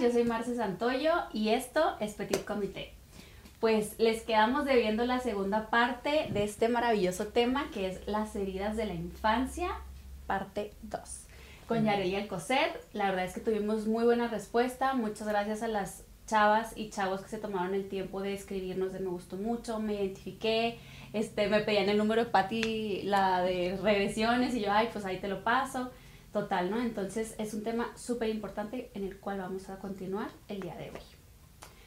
Yo soy Marce Santoyo y esto es Petit Comité. Pues les quedamos debiendo la segunda parte de este maravilloso tema que es las heridas de la infancia, parte 2. Con Yareli Alcocer, la verdad es que tuvimos muy buena respuesta. Muchas gracias a las chavas y chavos que se tomaron el tiempo de escribirnos de me gustó mucho, me identifiqué, este, me pedían el número de Patti, la de regresiones, y yo, ay, pues ahí te lo paso. Total, ¿no? Entonces es un tema súper importante en el cual vamos a continuar el día de hoy.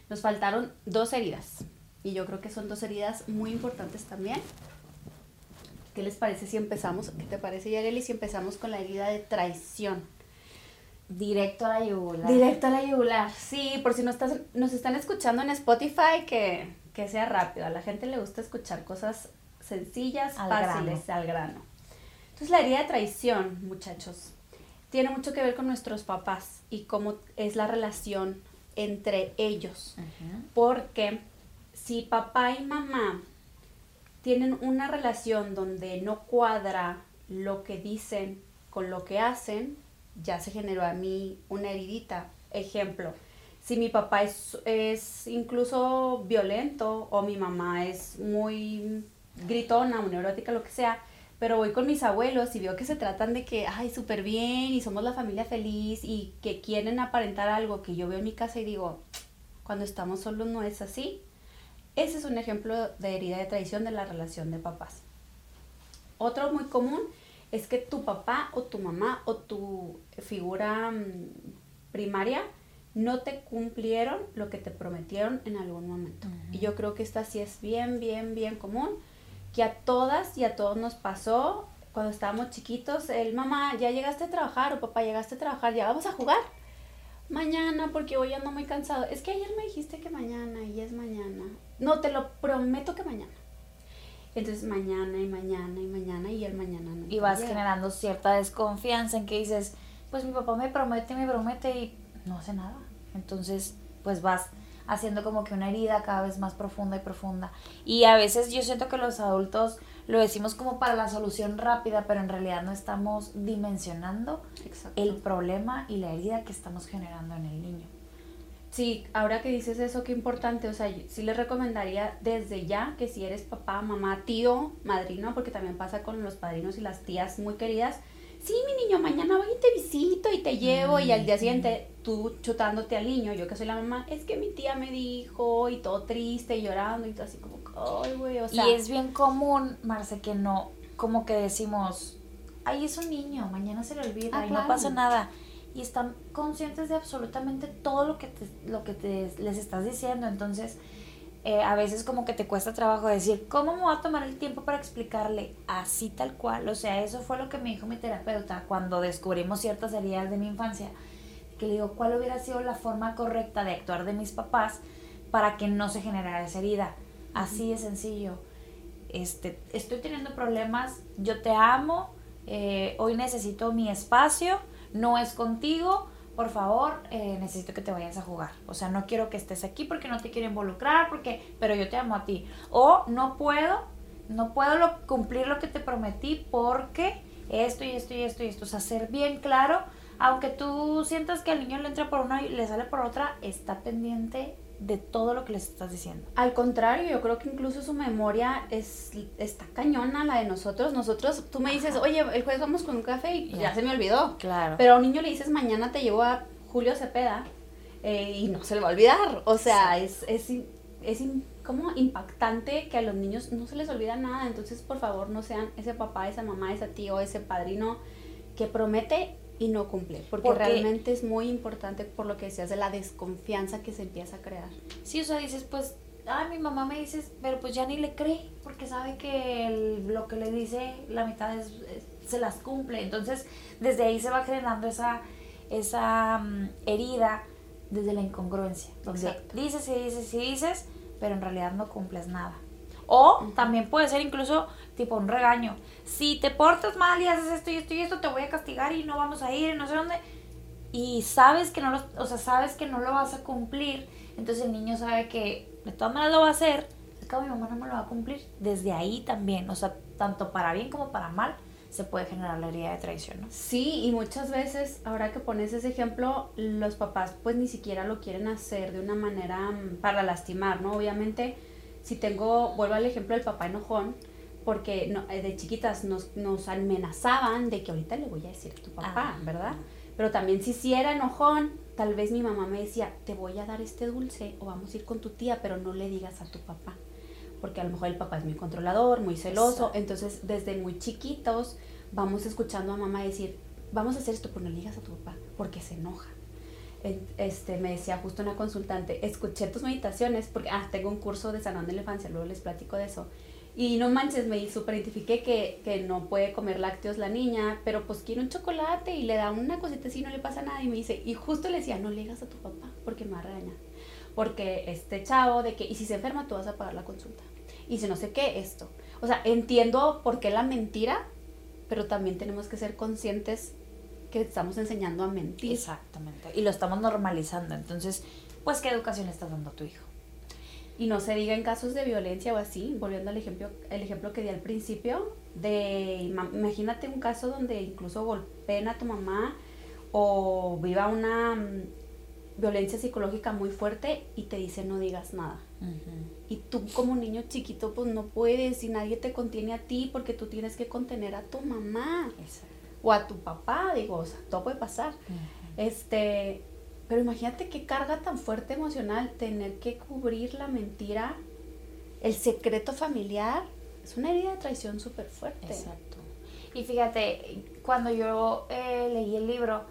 Nos faltaron dos heridas y yo creo que son dos heridas muy importantes también. ¿Qué les parece si empezamos? ¿Qué te parece, Yareli, si empezamos con la herida de traición? Directo a la yugular. Directo a la yugular, sí, por si no estás, nos están escuchando en Spotify, que, que sea rápido. A la gente le gusta escuchar cosas sencillas, fáciles, al grano. Entonces la herida de traición, muchachos, tiene mucho que ver con nuestros papás y cómo es la relación entre ellos. Porque si papá y mamá tienen una relación donde no cuadra lo que dicen con lo que hacen, ya se generó a mí una heridita. Ejemplo, si mi papá es, es incluso violento o mi mamá es muy gritona o neurótica, lo que sea, pero voy con mis abuelos y veo que se tratan de que, ay, súper bien y somos la familia feliz y que quieren aparentar algo que yo veo en mi casa y digo, cuando estamos solos no es así. Ese es un ejemplo de herida de traición de la relación de papás. Otro muy común es que tu papá o tu mamá o tu figura mm, primaria no te cumplieron lo que te prometieron en algún momento. Y yo creo que esta sí es bien, bien, bien común que a todas y a todos nos pasó cuando estábamos chiquitos, el mamá, ya llegaste a trabajar o papá, llegaste a trabajar, ya vamos a jugar. Mañana, porque hoy ando muy cansado. Es que ayer me dijiste que mañana y es mañana. No, te lo prometo que mañana. Entonces mañana y mañana y mañana y el mañana no. Y vas generando cierta desconfianza en que dices, pues mi papá me promete, me promete y no hace nada. Entonces, pues vas haciendo como que una herida cada vez más profunda y profunda. Y a veces yo siento que los adultos lo decimos como para la solución rápida, pero en realidad no estamos dimensionando el problema y la herida que estamos generando en el niño. Sí, ahora que dices eso, qué importante, o sea, sí les recomendaría desde ya que si eres papá, mamá, tío, madrino, porque también pasa con los padrinos y las tías muy queridas, sí, mi niño, mañana voy y te visito y te llevo y al día siguiente tú chutándote al niño, yo que soy la mamá, es que mi tía me dijo y todo triste y llorando y todo así como, ay, güey, o sea. Y es bien común, Marce, que no, como que decimos, ay, es un niño, mañana se le olvida ah, y no pasa nada. Y están conscientes de absolutamente todo lo que, lo que te, les estás diciendo, entonces eh, a veces como que te cuesta trabajo decir, ¿cómo me voy a tomar el tiempo para explicarle así tal cual? O sea, eso fue lo que me dijo mi terapeuta cuando descubrimos ciertas heridas de mi infancia, que le digo, ¿cuál hubiera sido la forma correcta de actuar de mis papás para que no se generara esa herida? Así de sencillo. Este, estoy teniendo problemas, yo te amo, eh, hoy necesito mi espacio, no es contigo, por favor, eh, necesito que te vayas a jugar. O sea, no quiero que estés aquí porque no te quiero involucrar, porque, pero yo te amo a ti. O no puedo, no puedo cumplir lo que te prometí porque esto y esto y esto y esto. O sea, ser bien claro, aunque tú sientas que al niño le entra por una y le sale por otra, está pendiente de todo lo que les estás diciendo. Al contrario, yo creo que incluso su memoria es está cañona la de nosotros. Nosotros, tú me dices, oye, el jueves vamos con un café y ya se me olvidó. Claro. Pero a un niño le dices, mañana te llevo a Julio Cepeda eh, y no se le va a olvidar. O sea, es, es, es como impactante que a los niños no se les olvida nada. Entonces, por favor, no sean ese papá, esa mamá, ese tío, ese padrino que promete y no cumple, porque, realmente es muy importante por lo que decías de la desconfianza que se empieza a crear. Sí, o sea, dices, pues, ay, mi mamá me dice, pero pues ya ni le cree, porque sabe que lo que le dice la mitad se las cumple. Entonces, desde ahí se va generando esa, esa mm, herida desde la incongruencia. Donde dices y dices y dices, pero en realidad no cumples nada. O también puede ser incluso tipo un regaño. Si te portas mal y haces esto y esto y esto, te voy a castigar y no vamos a ir, no sé dónde. Y sabes que no lo, o sea, sabes que no lo vas a cumplir, entonces el niño sabe que de todas maneras lo va a hacer. Es que mi mamá no me lo va a cumplir. Desde ahí también, o sea, tanto para bien como para mal, se puede generar la herida de traición, ¿no? Sí, y muchas veces, ahora que pones ese ejemplo, los papás pues ni siquiera lo quieren hacer de una manera mm, para lastimar, ¿no? Obviamente, si tengo, vuelvo al ejemplo del papá enojón, porque no, eh, de chiquitas nos, nos amenazaban de que ahorita le voy a decir a tu papá, ¿verdad? Pero también si sí era enojón, tal vez mi mamá me decía, te voy a dar este dulce o vamos a ir con tu tía, pero no le digas a tu papá porque a lo mejor el papá es muy controlador, muy celoso, entonces desde muy chiquitos vamos escuchando a mamá decir, vamos a hacer esto, pero no le digas a tu papá, porque se enoja. Este, me decía justo una consultante, escuché tus meditaciones, porque, ah, tengo un curso de sanando la infancia, luego les platico de eso. Y no manches, me super identifiqué que, que, no puede comer lácteos la niña, pero pues quiere un chocolate y le da una cosita así, no le pasa nada. Y me dice, y justo le decía, no le digas a tu papá, porque me va a regañar. Porque este chavo de que, y si se enferma, tú vas a pagar la consulta y si no sé qué, esto. O sea, entiendo por qué la mentira, pero también tenemos que ser conscientes que estamos enseñando a mentir. Exactamente. Y lo estamos normalizando. Entonces, pues, ¿qué educación estás dando a tu hijo? Y no se diga en casos de violencia o así, volviendo al ejemplo, el ejemplo que di al principio, de imagínate un caso donde incluso golpeen a tu mamá o viva una mm, violencia psicológica muy fuerte y te dice no digas nada. Y tú como niño chiquito pues no puedes y nadie te contiene a ti porque tú tienes que contener a tu mamá o a tu papá, digo, o sea, todo puede pasar. Este, pero imagínate qué carga tan fuerte emocional tener que cubrir la mentira, el secreto familiar, es una herida de traición súper fuerte. Exacto. Y fíjate, cuando yo eh, leí el libro,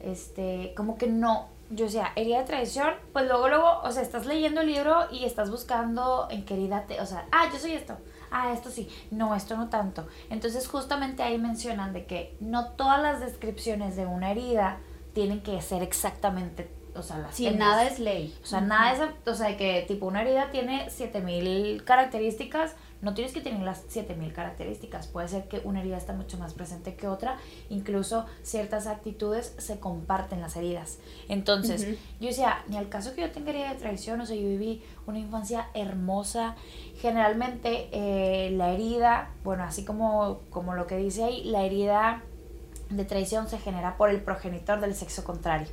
este, como que no, yo sea, herida de traición, pues luego, luego, o sea, estás leyendo el libro y estás buscando en qué herida te, o sea, ah, yo soy esto, ah, esto sí, no, esto no tanto. Entonces justamente ahí mencionan de que no todas las descripciones de una herida tienen que ser exactamente, o sea, las Sí, nada es ley. O sea, nada es, o sea, que tipo una herida tiene 7000 características, no tienes que tener las 7000 características, puede ser que una herida está mucho más presente que otra, incluso ciertas actitudes se comparten las heridas. Entonces, yo decía, ni al caso que yo tenga herida de traición, o sea, yo viví una infancia hermosa, generalmente eh, la herida, bueno, así como, como lo que dice ahí, la herida de traición se genera por el progenitor del sexo contrario.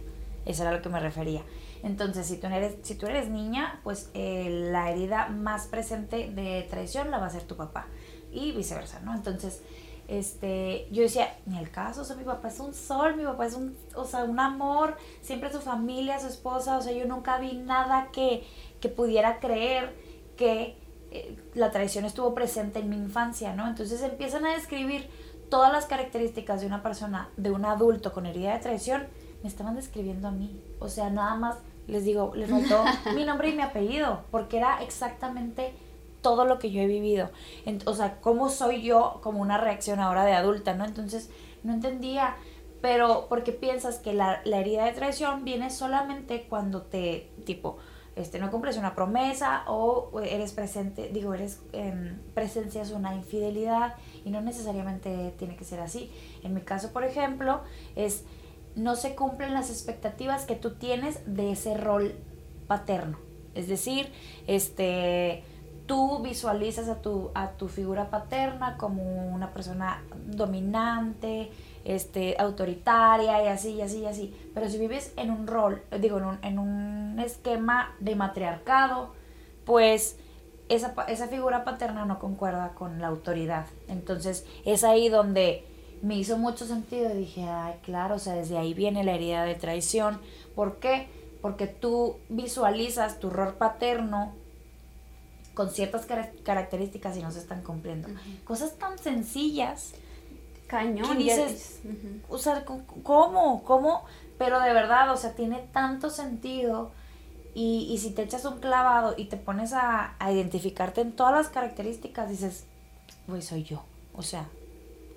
Eso era a lo que me refería. Entonces, si tú eres, si tú eres niña, pues eh, la herida más presente de traición la va a ser tu papá y viceversa, ¿no? Entonces, este, yo decía, ni el caso, o sea, mi papá es un sol, mi papá es un, o sea, un amor, siempre su familia, su esposa, o sea, yo nunca vi nada que, que pudiera creer que eh, la traición estuvo presente en mi infancia, ¿no? Entonces empiezan a describir todas las características de una persona, de un adulto con herida de traición, me estaban describiendo a mí. O sea, nada más les digo, les faltó mi nombre y mi apellido, porque era exactamente todo lo que yo he vivido. o sea, cómo soy yo como una reacción ahora de adulta, ¿no? Entonces, no entendía, pero porque piensas que la, la herida de traición viene solamente cuando te, tipo, este, no cumples una promesa o eres presente, digo, eres, eh, presencias una infidelidad y no necesariamente tiene que ser así. En mi caso, por ejemplo, es no se cumplen las expectativas que tú tienes de ese rol paterno. Es decir, este, tú visualizas a tu, a tu figura paterna como una persona dominante, este, autoritaria y así, y así, y así. Pero si vives en un rol, digo, en un, en un esquema de matriarcado, pues esa, esa figura paterna no concuerda con la autoridad. Entonces es ahí donde me hizo mucho sentido y dije, ay, claro, o sea, desde ahí viene la herida de traición. ¿Por qué? Porque tú visualizas tu rol paterno con ciertas características y no se están cumpliendo. Cosas tan sencillas. Cañón. Dices, o sea, ¿cómo? ¿Cómo? Pero de verdad, o sea, tiene tanto sentido. Y, y si te echas un clavado y te pones a, a identificarte en todas las características, dices, güey, soy yo. O sea,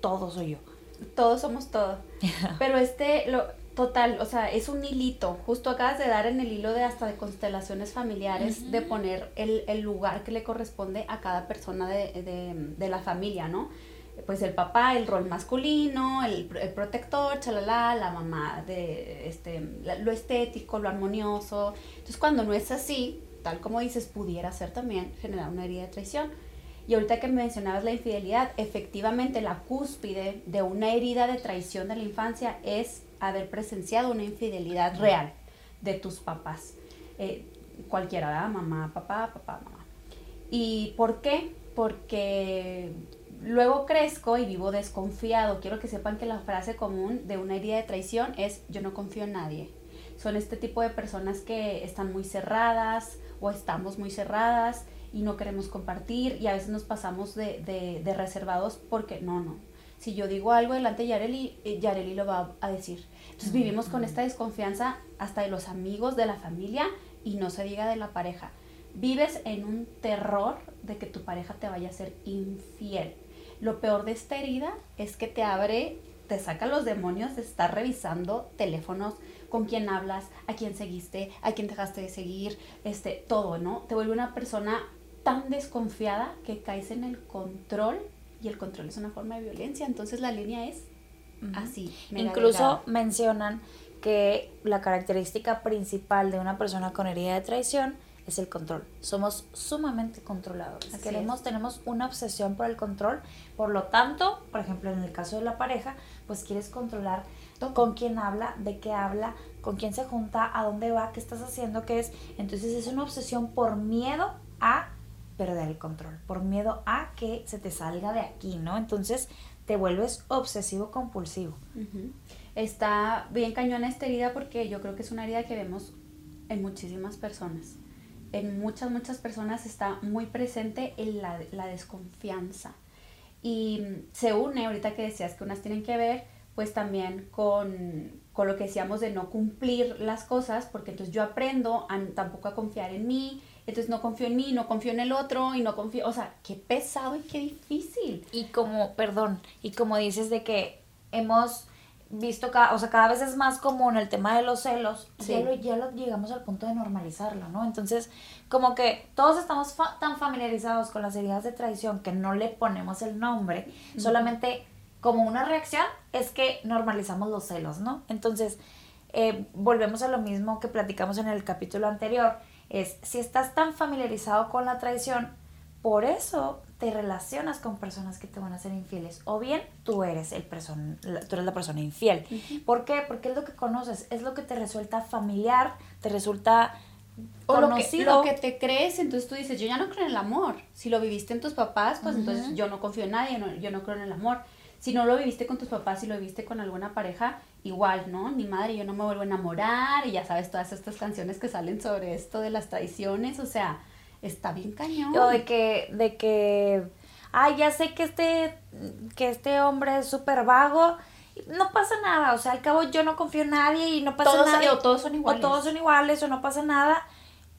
todo soy yo todos somos todo. Pero este, lo, total, o sea, es un hilito. Justo acabas de dar en el hilo de hasta de constelaciones familiares, de poner el, el, lugar que le corresponde a cada persona de, de, de, la familia, ¿no? Pues el papá, el rol masculino, el, el protector, chalala, la mamá, de este, lo estético, lo armonioso. Entonces, cuando no es así, tal como dices, pudiera ser también generar una herida de traición. Y ahorita que mencionabas la infidelidad, efectivamente la cúspide de una herida de traición de la infancia es haber presenciado una infidelidad real de tus papás. Eh, cualquiera, mamá, papá, papá, mamá. ¿Y por qué? Porque luego crezco y vivo desconfiado. Quiero que sepan que la frase común de una herida de traición es yo no confío en nadie. Son este tipo de personas que están muy cerradas o estamos muy cerradas y no queremos compartir y a veces nos pasamos de, reservados porque no, no. Si yo digo algo delante de Yareli, eh, Yareli lo va a decir. Entonces vivimos con esta desconfianza hasta de los amigos, de la familia y no se diga de la pareja. Vives en un terror de que tu pareja te vaya a ser infiel. Lo peor de esta herida es que te abre, te saca los demonios de estar revisando teléfonos, con quién hablas, a quién seguiste, a quién dejaste de seguir, este, todo, ¿no? Te vuelve una persona tan desconfiada que caes en el control y el control es una forma de violencia. Entonces la línea es así. Incluso mencionan que la característica principal de una persona con herida de traición es el control. Somos sumamente controladores. Queremos, tenemos una obsesión por el control. Por lo tanto, por ejemplo, en el caso de la pareja, pues quieres controlar con quién habla, de qué habla, con quién se junta, a dónde va, qué estás haciendo, qué es. Entonces es una obsesión por miedo a perder el control, por miedo a que se te salga de aquí, ¿no? Entonces te vuelves obsesivo compulsivo. Está bien cañona esta herida porque yo creo que es una herida que vemos en muchísimas personas en muchas, muchas personas está muy presente en la, la desconfianza. Y se une, ahorita que decías que unas tienen que ver, pues también con, con, lo que decíamos de no cumplir las cosas, porque entonces yo aprendo a, tampoco a confiar en mí, entonces no confío en mí, no confío en el otro y no confío, o sea, qué pesado y qué difícil. Y como, perdón, y como dices de que hemos visto, cada, o sea, cada vez es más común el tema de los celos, ya, lo, ya lo llegamos al punto de normalizarlo, ¿no? Entonces, como que todos estamos tan familiarizados con las heridas de traición que no le ponemos el nombre, solamente como una reacción es que normalizamos los celos, ¿no? Entonces, eh, volvemos a lo mismo que platicamos en el capítulo anterior, es si estás tan familiarizado con la traición, por eso te relacionas con personas que te van a ser infieles. O bien tú eres, el person tú eres la persona infiel. ¿Por qué? Porque es lo que conoces, es lo que te resulta familiar, te resulta o lo que, lo que, te crees, entonces tú dices, yo ya no creo en el amor. Si lo viviste en tus papás, pues entonces yo no confío en nadie, yo no creo en el amor. Si no lo viviste con tus papás, si lo viviste con alguna pareja, igual, ¿no? Mi madre, yo no me vuelvo a enamorar, y ya sabes, todas estas canciones que salen sobre esto de las traiciones, o sea, está bien cañón. O de que, de que, ay, ya sé que este, que este hombre es súper vago, no pasa nada, o sea, al cabo yo no confío en nadie y no pasa nada. O todos son iguales. O todos son iguales o no pasa nada.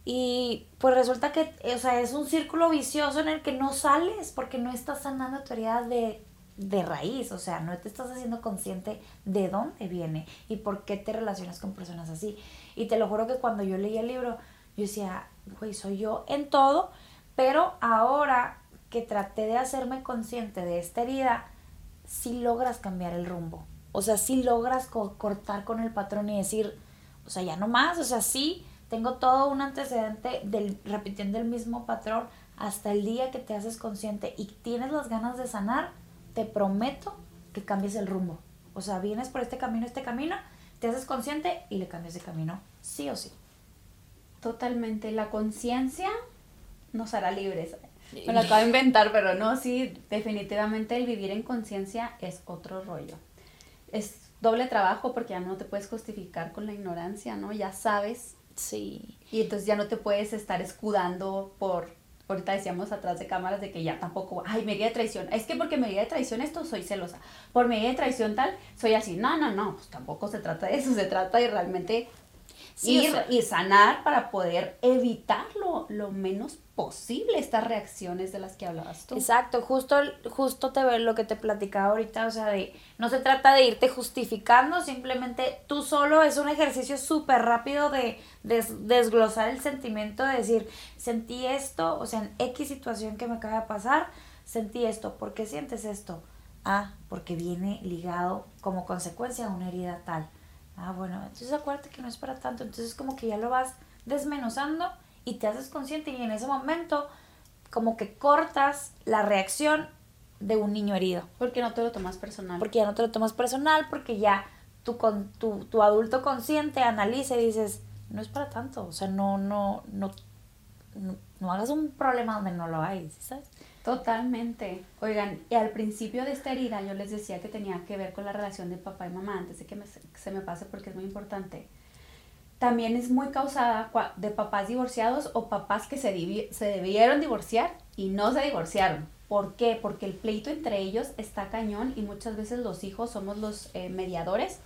Y pues resulta que, o sea, es un círculo vicioso en el que no sales porque no estás sanando tu herida de, de raíz, o sea, no te estás haciendo consciente de dónde viene y por qué te relacionas con personas así. Y te lo juro que cuando yo leí el libro, yo decía, güey, soy yo en todo, pero ahora que traté de hacerme consciente de esta herida, sí logras cambiar el rumbo. O sea, sí logras cortar con el patrón y decir, o sea, ya no más, o sea, sí, tengo todo un antecedente del repitiendo el mismo patrón hasta el día que te haces consciente y tienes las ganas de sanar, te prometo que cambies el rumbo. O sea, vienes por este camino, este camino, te haces consciente y le cambias de camino, sí o sí. Totalmente. La conciencia nos hará libres. Me lo acabo de inventar, pero no, sí, definitivamente el vivir en conciencia es otro rollo. Es doble trabajo porque ya no te puedes justificar con la ignorancia, ¿no? Ya sabes. Sí. Y entonces ya no te puedes estar escudando por, ahorita decíamos atrás de cámaras de que ya tampoco, ay, me de traición. Es que porque me de traición esto soy celosa. Por medida de traición tal, soy así. No, no, no, pues tampoco se trata de eso, se trata de realmente ir y sanar para poder evitar lo, menos posible estas reacciones de las que hablabas tú. Exacto, justo, justo te lo que te platicaba ahorita, o sea, de no se trata de irte justificando, simplemente tú solo es un ejercicio súper rápido de, desglosar el sentimiento, de decir, sentí esto, o sea, en X situación que me acaba de pasar, sentí esto, ¿por qué sientes esto? Ah, porque viene ligado como consecuencia a una herida tal Ah, bueno, entonces acuérdate que no es para tanto. Entonces como que ya lo vas desmenuzando y te haces consciente y en ese momento como que cortas la reacción de un niño herido. Porque no te lo tomas personal. Porque ya no te lo tomas personal, porque ya tu, con, tu, tu adulto consciente analiza y dices, no es para tanto, o sea, no, no, no, no, hagas un problema donde no lo hay, ¿sabes? Totalmente. Oigan, y al principio de esta herida yo les decía que tenía que ver con la relación de papá y mamá, antes de que se me pase porque es muy importante. También es muy causada de papás divorciados o papás que se, se debieron divorciar y no se divorciaron. ¿Por qué? Porque el pleito entre ellos está cañón y muchas veces los hijos somos los eh, mediadores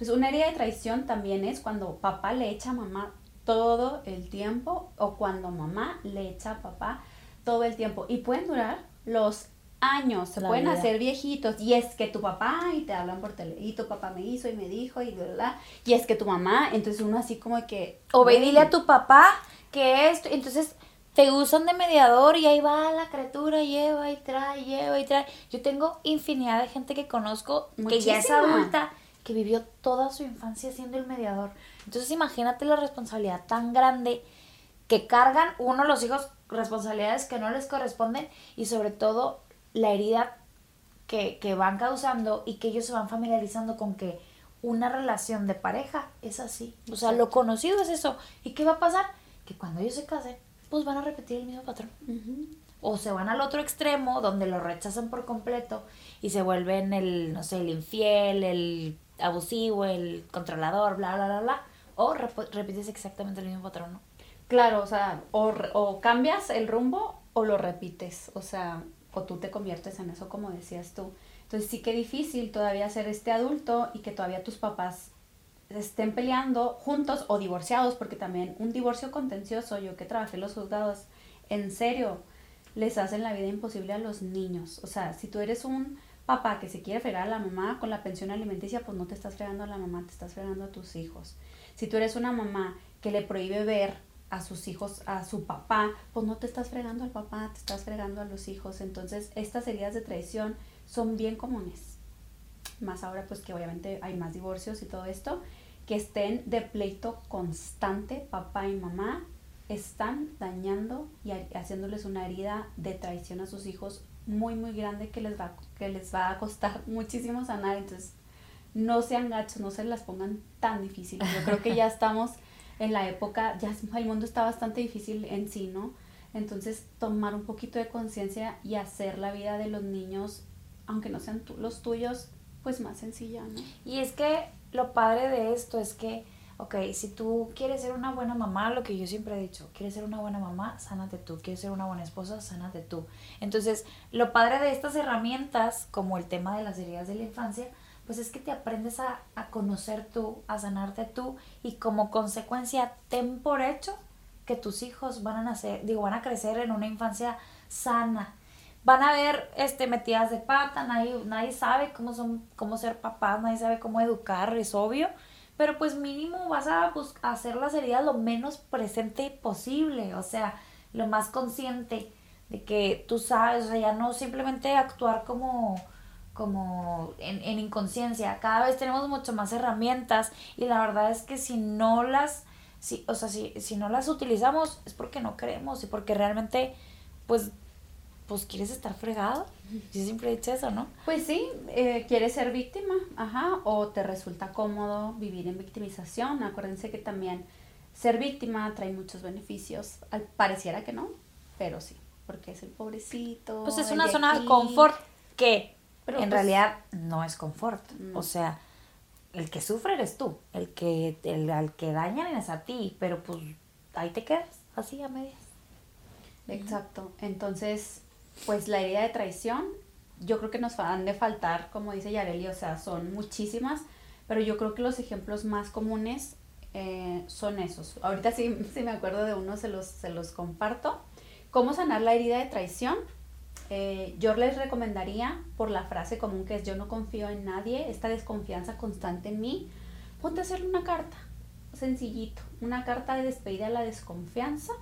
entonces, una herida de traición también es cuando papá le echa a mamá todo el tiempo o cuando mamá le echa a papá todo el tiempo. Y pueden durar los años, se pueden hacer viejitos. Y es que tu papá, y te hablan por tele, y tu papá me hizo y me dijo, y bla, Y es que tu mamá, entonces uno así como que... O ve dile a tu papá que esto, entonces te usan de mediador y ahí va la criatura, lleva y trae, lleva y trae. Yo tengo infinidad de gente que conozco que ya es adulta que vivió toda su infancia siendo el mediador. Entonces imagínate la responsabilidad tan grande que cargan uno los hijos responsabilidades que no les corresponden y sobre todo la herida que, que van causando y que ellos se van familiarizando con que una relación de pareja es así. O sea, lo conocido es eso. ¿Y qué va a pasar? Que cuando ellos se casen, pues van a repetir el mismo patrón. O se van al otro extremo donde lo rechazan por completo y se vuelven el, no sé, el infiel, el abusivo, el controlador, bla, bla, bla, bla, o repites exactamente el mismo patrón, ¿no? Claro, o sea, o, o cambias el rumbo o lo repites, o sea, o tú te conviertes en eso como decías tú. Entonces sí que difícil todavía ser este adulto y que todavía tus papás estén peleando juntos o divorciados, porque también un divorcio contencioso, yo que trabajé en los juzgados, en serio, les hacen la vida imposible a los niños. O sea, si tú eres un papá que se quiere fregar a la mamá con la pensión alimenticia, pues no te estás fregando a la mamá, te estás fregando a tus hijos. Si tú eres una mamá que le prohíbe ver a sus hijos, a su papá, pues no te estás fregando al papá, te estás fregando a los hijos. Entonces, estas heridas de traición son bien comunes. Más ahora, pues que obviamente hay más divorcios y todo esto, que estén de pleito constante, papá y mamá, están dañando y haciéndoles una herida de traición a sus hijos muy, muy grande que les va, que les va a costar muchísimo sanar. Entonces, no sean gachos, no se las pongan tan difíciles. Yo creo que ya estamos en la época, ya el mundo está bastante difícil en sí, ¿no? Entonces, tomar un poquito de conciencia y hacer la vida de los niños, aunque no sean los tuyos, pues más sencilla, ¿no? Y es que lo padre de esto es que ok, si tú quieres ser una buena mamá, lo que yo siempre he dicho, quieres ser una buena mamá, sánate tú, quieres ser una buena esposa, sánate tú. Entonces, lo padre de estas herramientas, como el tema de las heridas de la infancia, pues es que te aprendes a, a conocer tú, a sanarte tú y como consecuencia ten por hecho que tus hijos van a nacer, digo, van a crecer en una infancia sana. Van a ver este, metidas de pata, nadie, nadie sabe cómo, son, cómo ser papás, nadie sabe cómo educar, es obvio pero pues mínimo vas a hacer la heridas lo menos presente posible, o sea, lo más consciente de que tú sabes, o sea, ya no simplemente actuar como como en, en inconsciencia, cada vez tenemos mucho más herramientas y la verdad es que si no las, si, o sea, si, si no las utilizamos es porque no queremos y porque realmente pues pues quieres estar fregado. Yo siempre he dicho eso, ¿no? Pues sí, eh, quieres ser víctima, ajá, o te resulta cómodo vivir en victimización. Acuérdense que también ser víctima trae muchos beneficios. Al, pareciera que no, pero sí, porque es el pobrecito. Pues es una zona de confort que en pues realidad no es confort. O sea, el que sufre eres tú, el que el, al que dañan es a ti, pero pues ahí te quedas, así a medias. Exacto. Entonces, pues la herida de traición, yo creo que nos han de faltar, como dice Yareli, o sea, son muchísimas, pero yo creo que los ejemplos más comunes eh, son esos. Ahorita sí, sí, me acuerdo de uno, se los, se los comparto. ¿Cómo sanar la herida de traición? Eh, yo les recomendaría por la frase común que es yo no confío en nadie, esta desconfianza constante en mí, ponte a hacerle una carta, sencillito, una carta de despedida a la desconfianza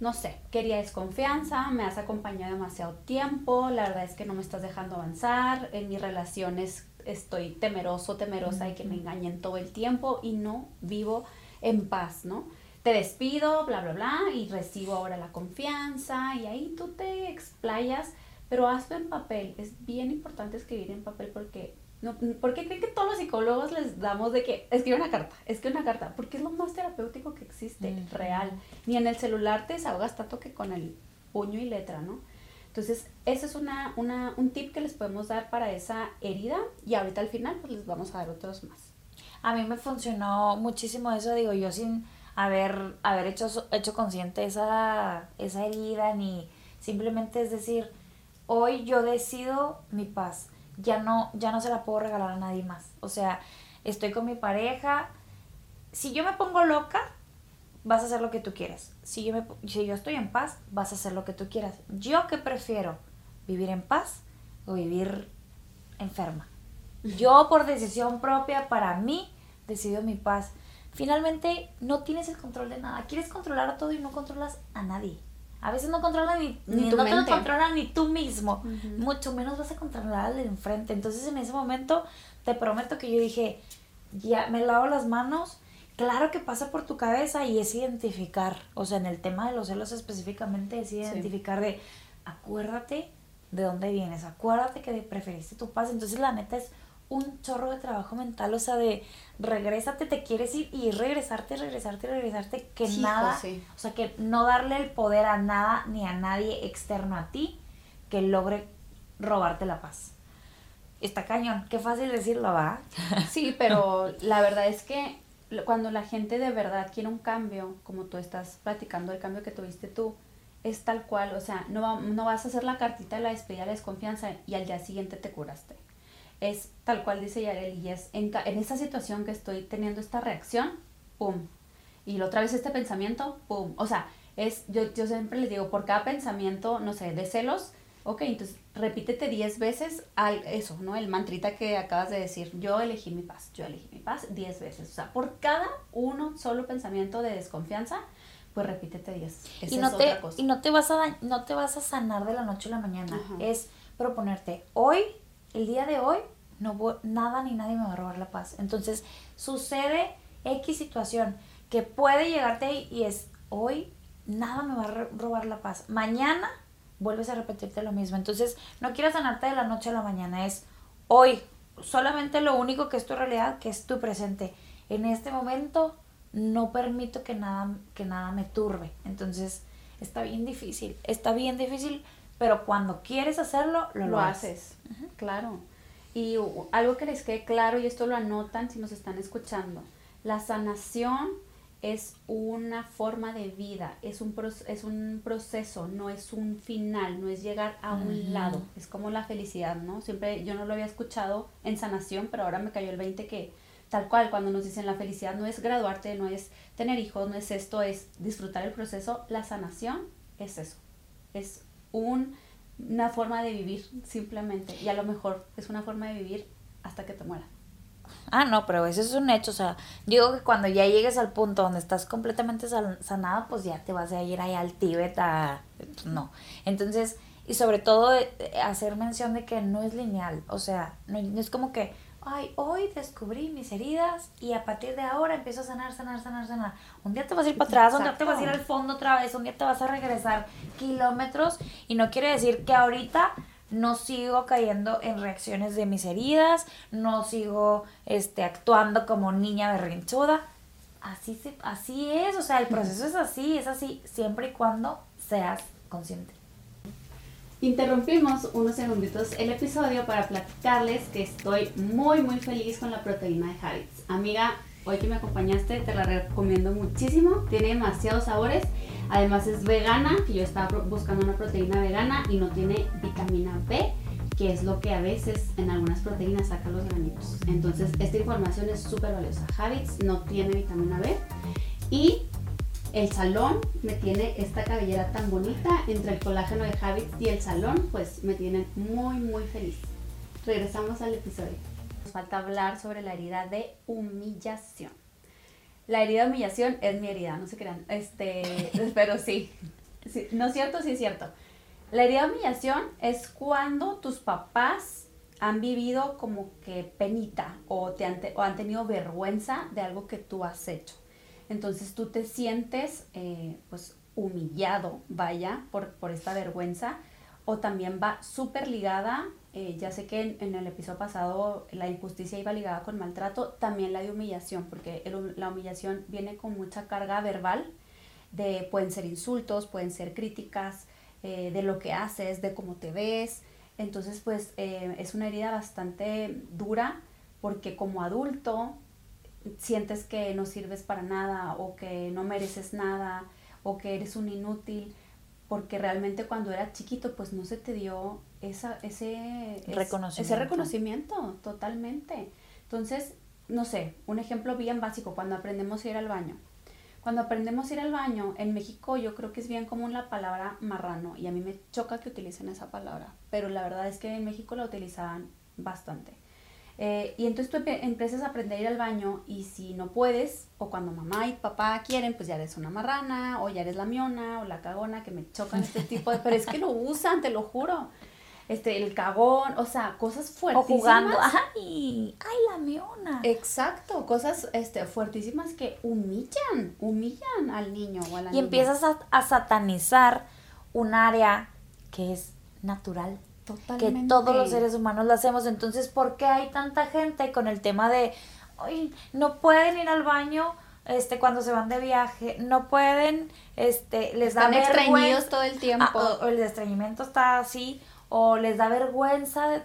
no sé, quería desconfianza, me has acompañado demasiado tiempo, la verdad es que no me estás dejando avanzar, en mis relaciones estoy temeroso, temerosa de que me engañen todo el tiempo y no vivo en paz, ¿no? Te despido, bla, bla, bla, y recibo ahora la confianza, y ahí tú te explayas, pero hazlo en papel. Es bien importante escribir en papel porque no, ¿Por qué creen que todos los psicólogos les damos de que escribe una carta? Escribe una carta, porque es lo más terapéutico que existe, real. Ni en el celular te desahogas tanto que con el puño y letra, ¿no? Entonces, ese es una, una, un tip que les podemos dar para esa herida y ahorita al final pues les vamos a dar otros más. A mí me funcionó muchísimo eso, digo, yo sin haber, haber hecho, hecho consciente esa, esa herida, ni simplemente es decir, hoy yo decido mi paz ya no, ya no se la puedo regalar a nadie más. O sea, estoy con mi pareja. Si yo me pongo loca, vas a hacer lo que tú quieras. Si yo, me, si yo estoy en paz, vas a hacer lo que tú quieras. ¿Yo qué prefiero? ¿Vivir en paz o vivir enferma? Yo por decisión propia, para mí, decido mi paz. Finalmente, no tienes el control de nada. Quieres controlar todo y no controlas a nadie. A veces no controla ni, ni, no te controla ni tú mismo. Mucho menos vas a controlar al de enfrente. Entonces en ese momento te prometo que yo dije, ya me lavo las manos. Claro que pasa por tu cabeza y es identificar, o sea, en el tema de los celos específicamente es identificar de, acuérdate de dónde vienes, acuérdate que preferiste tu paz. Entonces la neta es un chorro de trabajo mental, o sea, de regrésate, te quieres ir y regresarte, regresarte, regresarte, que nada, o sea, que no darle el poder a nada ni a nadie externo a ti que logre robarte la paz. Está cañón, qué fácil decirlo, ¿va? Sí, pero la verdad es que cuando la gente de verdad quiere un cambio, como tú estás platicando el cambio que tuviste tú, es tal cual, o sea, no, no vas a hacer la cartita de la despedida de desconfianza y al día siguiente te curaste es tal cual dice Yarel y es en, en esta situación que estoy teniendo esta reacción, pum. Y la otra vez este pensamiento, pum. O sea, es, yo, yo siempre les digo, por cada pensamiento, no sé, de celos, ok, entonces repítete 10 veces al, eso, ¿no? El mantrita que acabas de decir, yo elegí mi paz, yo elegí mi paz 10 veces. O sea, por cada uno solo pensamiento de desconfianza, pues repítete 10. y no te, Y no te, vas a, no te vas a sanar de la noche a la mañana. Es proponerte, hoy el día de hoy no nada ni nadie me va a robar la paz. Entonces sucede X situación que puede llegarte y es hoy nada me va a robar la paz. Mañana vuelves a repetirte lo mismo. Entonces no quieras sanarte de la noche a la mañana, es hoy. Solamente lo único que es tu realidad, que es tu presente. En este momento no permito que nada, que nada me turbe. Entonces está bien difícil, está bien difícil pero cuando quieres hacerlo, lo, haces. Claro. Y algo que les quede claro, y esto lo anotan si nos están escuchando, la sanación es una forma de vida, es un, es un proceso, no es un final, no es llegar a un lado, es como la felicidad, ¿no? Siempre yo no lo había escuchado en sanación, pero ahora me cayó el 20 que tal cual cuando nos dicen la felicidad no es graduarte, no es tener hijos, no es esto, es disfrutar el proceso, la sanación es eso, es una forma de vivir simplemente. Y a lo mejor es una forma de vivir hasta que te muera. Ah, no, pero eso es un hecho. O sea, digo que cuando ya llegues al punto donde estás completamente sanada, pues ya te vas a ir ahí al Tíbet a... No. Entonces, y sobre todo eh, hacer mención de que no es lineal. O sea, no es como que ay, hoy descubrí mis heridas y a partir de ahora empiezo a sanar, sanar, sanar, sanar. Un día te vas a ir para atrás, un día te vas a ir al fondo otra vez, un día te vas a regresar kilómetros y no quiere decir que ahorita no sigo cayendo en reacciones de mis heridas, no sigo este, actuando como niña berrinchuda. Así, se, así es, o sea, el proceso es así, es así, siempre y cuando seas consciente. Interrumpimos unos segunditos el episodio para platicarles que estoy muy muy feliz con la proteína de Habits. Amiga, hoy que me acompañaste te la recomiendo muchísimo, tiene demasiados sabores, además es vegana, yo estaba buscando una proteína vegana y no tiene vitamina B, que es lo que a veces en algunas proteínas saca los granitos. Entonces esta información es súper valiosa. Habits no tiene vitamina B y el salón me tiene esta cabellera tan bonita entre el colágeno de Habits y el salón, pues me tienen muy muy feliz. Regresamos al episodio. Nos falta hablar sobre la herida de humillación. La herida de humillación es mi herida, no se crean. Este, pero sí. ¿No es cierto? Sí es cierto. La herida de humillación es cuando tus papás han vivido como que penita o, te han, o han tenido vergüenza de algo que tú has hecho Entonces tú te sientes eh, pues humillado, vaya, por, por esta vergüenza, o también va súper ligada, eh, ya sé que en, el episodio pasado la injusticia iba ligada con maltrato, también la de humillación, porque la humillación viene con mucha carga verbal, de, pueden ser insultos, pueden ser críticas, eh, de lo que haces, de cómo te ves, entonces pues es una herida bastante dura, porque como adulto sientes que no sirves para nada o que no mereces nada o que eres un inútil porque realmente cuando eras chiquito pues no se te dio esa, ese, reconocimiento. ese reconocimiento totalmente. Entonces, no sé, un ejemplo bien básico, cuando aprendemos a ir al baño. Cuando aprendemos a ir al baño, en México yo creo que es bien común la palabra marrano y a mí me choca que utilicen esa palabra, pero la verdad es que en México la utilizaban bastante. Eh, y entonces tú empiezas a aprender a ir al baño y si no puedes, o cuando mamá y papá quieren, pues ya eres una marrana, o ya eres la miona, o la cagona, que me chocan este tipo de... Pero es que lo usan, te lo juro. Este, el cagón, o sea, cosas fuertísimas. O jugando, ay, ay, la miona. Exacto, cosas este, fuertísimas que humillan, humillan al niño o a la Y empiezas a, a satanizar un área que es natural que todos los seres humanos lo hacemos. Entonces, ¿por qué hay tanta gente con el tema de, Ay, no pueden ir al baño? este cuando se van de viaje no pueden este les da vergüenza todo el tiempo ah, o, el estreñimiento está así o les da vergüenza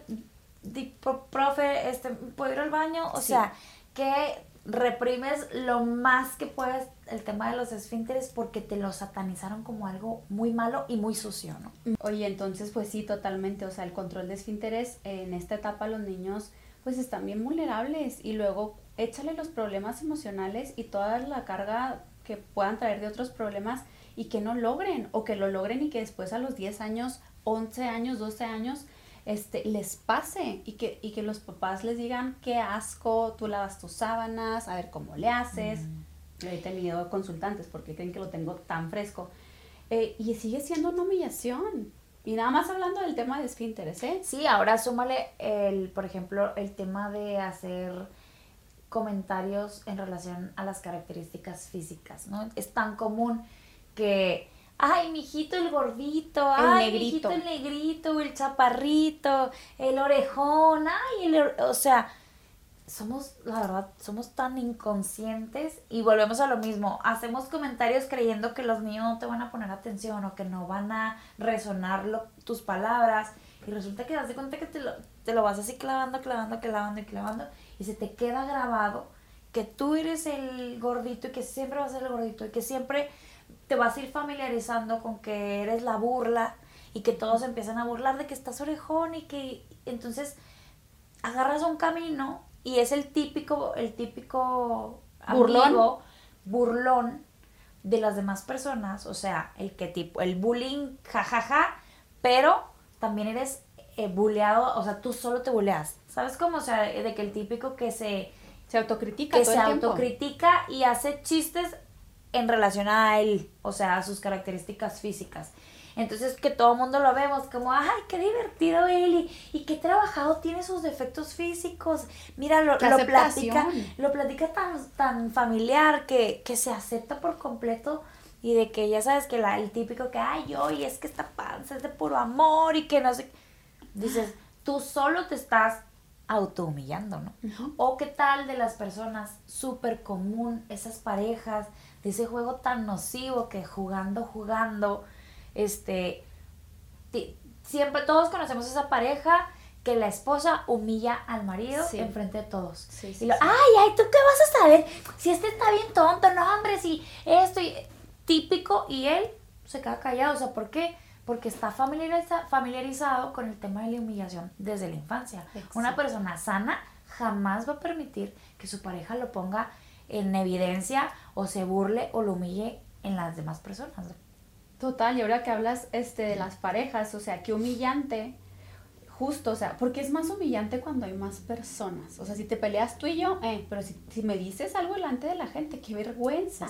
de, profe este puedo ir al baño o sea que reprimes lo más que puedes el tema de los esfínteres porque te lo satanizaron como algo muy malo y muy sucio, ¿no? Oye, entonces pues sí, totalmente, o sea, el control de esfínteres en esta etapa los niños pues están bien vulnerables y luego échale los problemas emocionales y toda la carga que puedan traer de otros problemas y que no logren o que lo logren y que después a los 10 años, 11 años, 12 años este, les pase y que, y que los papás les digan qué asco, tú lavas tus sábanas, a ver cómo le haces. Yo he tenido consultantes porque creen que lo tengo tan fresco. Eh, y sigue siendo una humillación. Y nada más hablando del tema de esfínteres, ¿eh? Sí, ahora súmale, el, por ejemplo, el tema de hacer comentarios en relación a las características físicas, ¿no? Es tan común que ay, mijito el gordito, el ay, negrito. mijito el negrito, el chaparrito, el orejón, ay, el, o sea, somos, la verdad, somos tan inconscientes. Y volvemos a lo mismo, hacemos comentarios creyendo que los niños no te van a poner atención o que no van a resonar tus palabras. Y resulta que das de cuenta que te lo, te lo vas así clavando, clavando, clavando y clavando. Y se te queda grabado que tú eres el gordito y que siempre vas a ser el gordito y que siempre te vas a ir familiarizando con que eres la burla y que todos empiezan a burlar de que estás orejón y que entonces agarras un camino y es el típico, el típico burlón, burlón de las demás personas, o sea, el que tipo, el bullying, jajaja, pero también eres eh, buleado, o sea, tú solo te buleas, ¿sabes cómo? O sea, de que el típico que se... Se autocritica. Que se autocritica y hace chistes en relación a él, o sea, a sus características físicas. Entonces que todo el mundo lo vemos como, ay, qué divertido él y, qué trabajado tiene sus defectos físicos. Mira, lo, lo platica, lo platica tan, tan familiar que, que se acepta por completo y de que ya sabes que la, el típico que, ay, yo, y es que esta panza es de puro amor y que no sé. Dices, tú solo te estás autohumillando, ¿no? O qué tal de las personas súper común, esas parejas ese juego tan nocivo que jugando, jugando, este, siempre todos conocemos esa pareja que la esposa humilla al marido en frente de todos. y lo, ay, ay, ¿tú qué vas a saber? Si este está bien tonto, no, hombre, si esto, y, típico, y él se queda callado, o sea, ¿por qué? Porque está familiarizado con el tema de la humillación desde la infancia. Una persona sana jamás va a permitir que su pareja lo ponga en evidencia o se burle o lo humille en las demás personas. Total, y ahora que hablas este, de las parejas, o sea, qué humillante, justo, o sea, porque es más humillante cuando hay más personas. O sea, si te peleas tú y yo, eh, pero si, si me dices algo delante de la gente, qué vergüenza.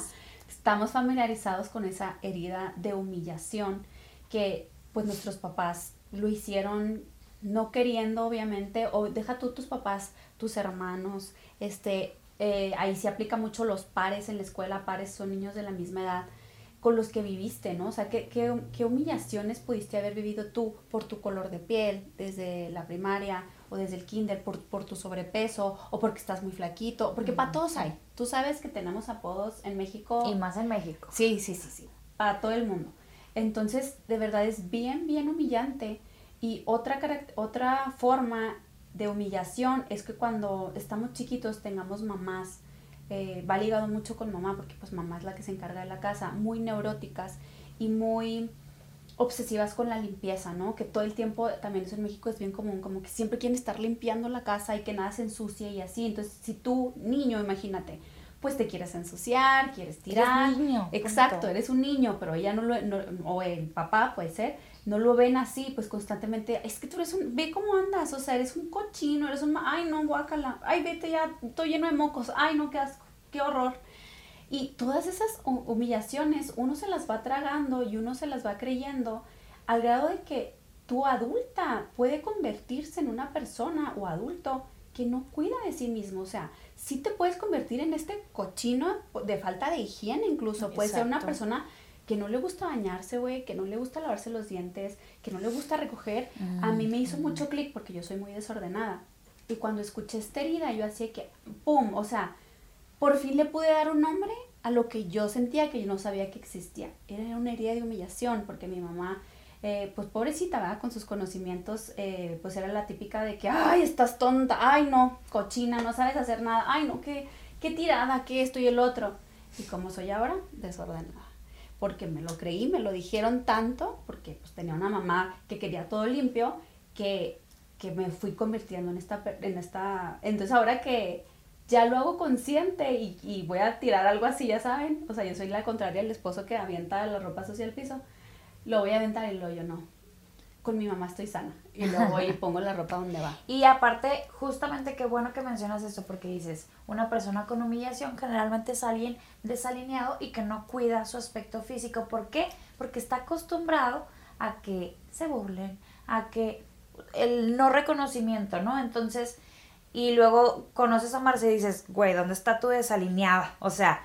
Estamos familiarizados con esa herida de humillación que pues nuestros papás lo hicieron no queriendo, obviamente, o deja tú tus papás, tus hermanos, este, eh, ahí se aplica mucho los pares en la escuela, pares son niños de la misma edad con los que viviste, ¿no? O sea, ¿qué, qué, humillaciones pudiste haber vivido tú por tu color de piel desde la primaria o desde el kinder, por, por tu sobrepeso o porque estás muy flaquito? Porque para todos hay. Tú sabes que tenemos apodos en México. Y más en México. Sí, sí, sí, sí. Para todo el mundo. Entonces, de verdad es bien, bien humillante. Y otra, otra forma de humillación es que cuando estamos chiquitos tengamos mamás eh, va ligado mucho con mamá, porque pues mamá es la que se encarga de la casa, muy neuróticas y muy obsesivas con la limpieza, ¿no? Que todo el tiempo, también eso en México es bien común, como que siempre quieren estar limpiando la casa y que nada se ensucie y así. Entonces, si tú, niño, imagínate, pues te quieres ensuciar, quieres tirar. Eres niño. Exacto, eres un niño, pero ella no lo, o el papá puede ser, no lo ven así, pues constantemente, es que tú eres un, ve cómo andas, o sea, eres un cochino, eres un, ay no, guácala, ay vete ya, estoy lleno de mocos, ay no, qué asco, qué horror. Y todas esas humillaciones uno se las va tragando y uno se las va creyendo al grado de que tu adulta puede convertirse en una persona o adulto que no cuida de sí mismo, o sea, sí te puedes convertir en este cochino de falta de higiene incluso, puede ser una persona que no le gusta bañarse, güey, que no le gusta lavarse los dientes, que no le gusta recoger, a mí me hizo mucho clic porque yo soy muy desordenada. Y cuando escuché esta herida, yo hacía que, ¡pum! O sea, por fin le pude dar un nombre a lo que yo sentía que yo no sabía que existía. Era una herida de humillación porque mi mamá, eh, pues pobrecita, ¿verdad? Con sus conocimientos, eh, pues era la típica de que, ay, estás tonta, ay, no, cochina, no sabes hacer nada, ay, no, qué, qué tirada, qué esto y el otro. Y como soy ahora, desordenada porque me lo creí, me lo dijeron tanto, porque pues tenía una mamá que quería todo limpio, que, que me fui convirtiendo en esta, en esta, entonces ahora que ya lo hago consciente y, voy a tirar algo así, ya saben, o sea, yo soy la contraria del esposo que avienta la ropa hacia el piso, lo voy a aventar y lo yo no, con mi mamá estoy sana. Y luego voy y pongo la ropa donde va. Y aparte, justamente qué bueno que mencionas eso, porque dices, una persona con humillación generalmente es alguien desalineado y que no cuida su aspecto físico. ¿Por qué? Porque está acostumbrado a que se burlen, a que el no reconocimiento, ¿no? Entonces, y luego conoces a Marce y dices, güey, ¿dónde está tu desalineada? O sea,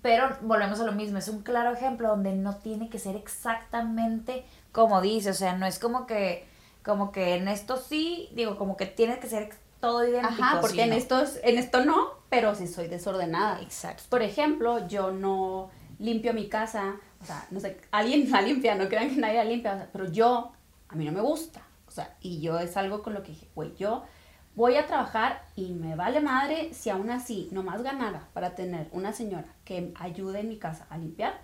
pero volvemos a lo mismo, es un claro ejemplo donde no tiene que ser exactamente como dice, o sea, no es como que, como que en esto sí, digo, como que tiene que ser todo idéntico. Ajá, porque en, estos, en esto no, pero sí soy desordenada. Exacto. Por ejemplo, yo no limpio mi casa, o sea, no sé, alguien la limpia, no crean que nadie la limpia, pero yo, a mí no me gusta, o sea, y yo es algo con lo que dije, güey, yo voy a trabajar y me vale madre si aún así nomás ganara para tener una señora que ayude en mi casa a limpiar,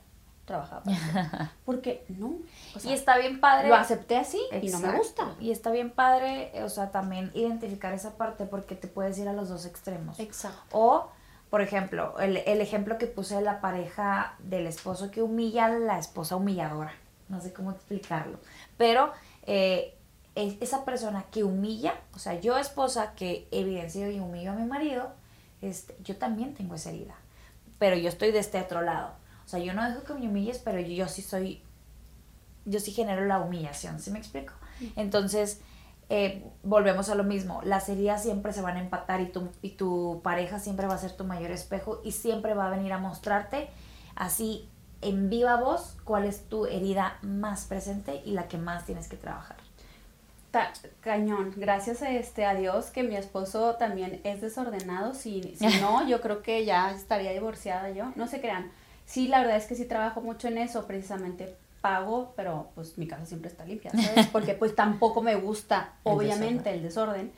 trabajaba Porque no. y está bien padre. Lo acepté así y no me gusta. Y está bien padre, o sea, también identificar esa parte porque te puedes ir a los dos extremos. Exacto. O, por ejemplo, el, el ejemplo que puse de la pareja del esposo que humilla a la esposa humilladora. No sé cómo explicarlo. Pero eh, esa persona que humilla, o sea, yo esposa que evidencio y humillo a mi marido, este, yo también tengo esa herida. Pero yo estoy de este otro lado o sea, yo no dejo que me humilles, pero yo, sí soy, yo sí genero la humillación, ¿sí me explico? Entonces, eh, volvemos a lo mismo, las heridas siempre se van a empatar y tu, y tu pareja siempre va a ser tu mayor espejo y siempre va a venir a mostrarte así en viva voz cuál es tu herida más presente y la que más tienes que trabajar. cañón, gracias a este a Dios que mi esposo también es desordenado, si, si no yo creo que ya estaría divorciada yo, no se crean, sí, la verdad es que sí trabajo mucho en eso, precisamente pago, pero pues mi casa siempre está limpia, ¿sabes? Porque pues tampoco me gusta, obviamente, el desorden.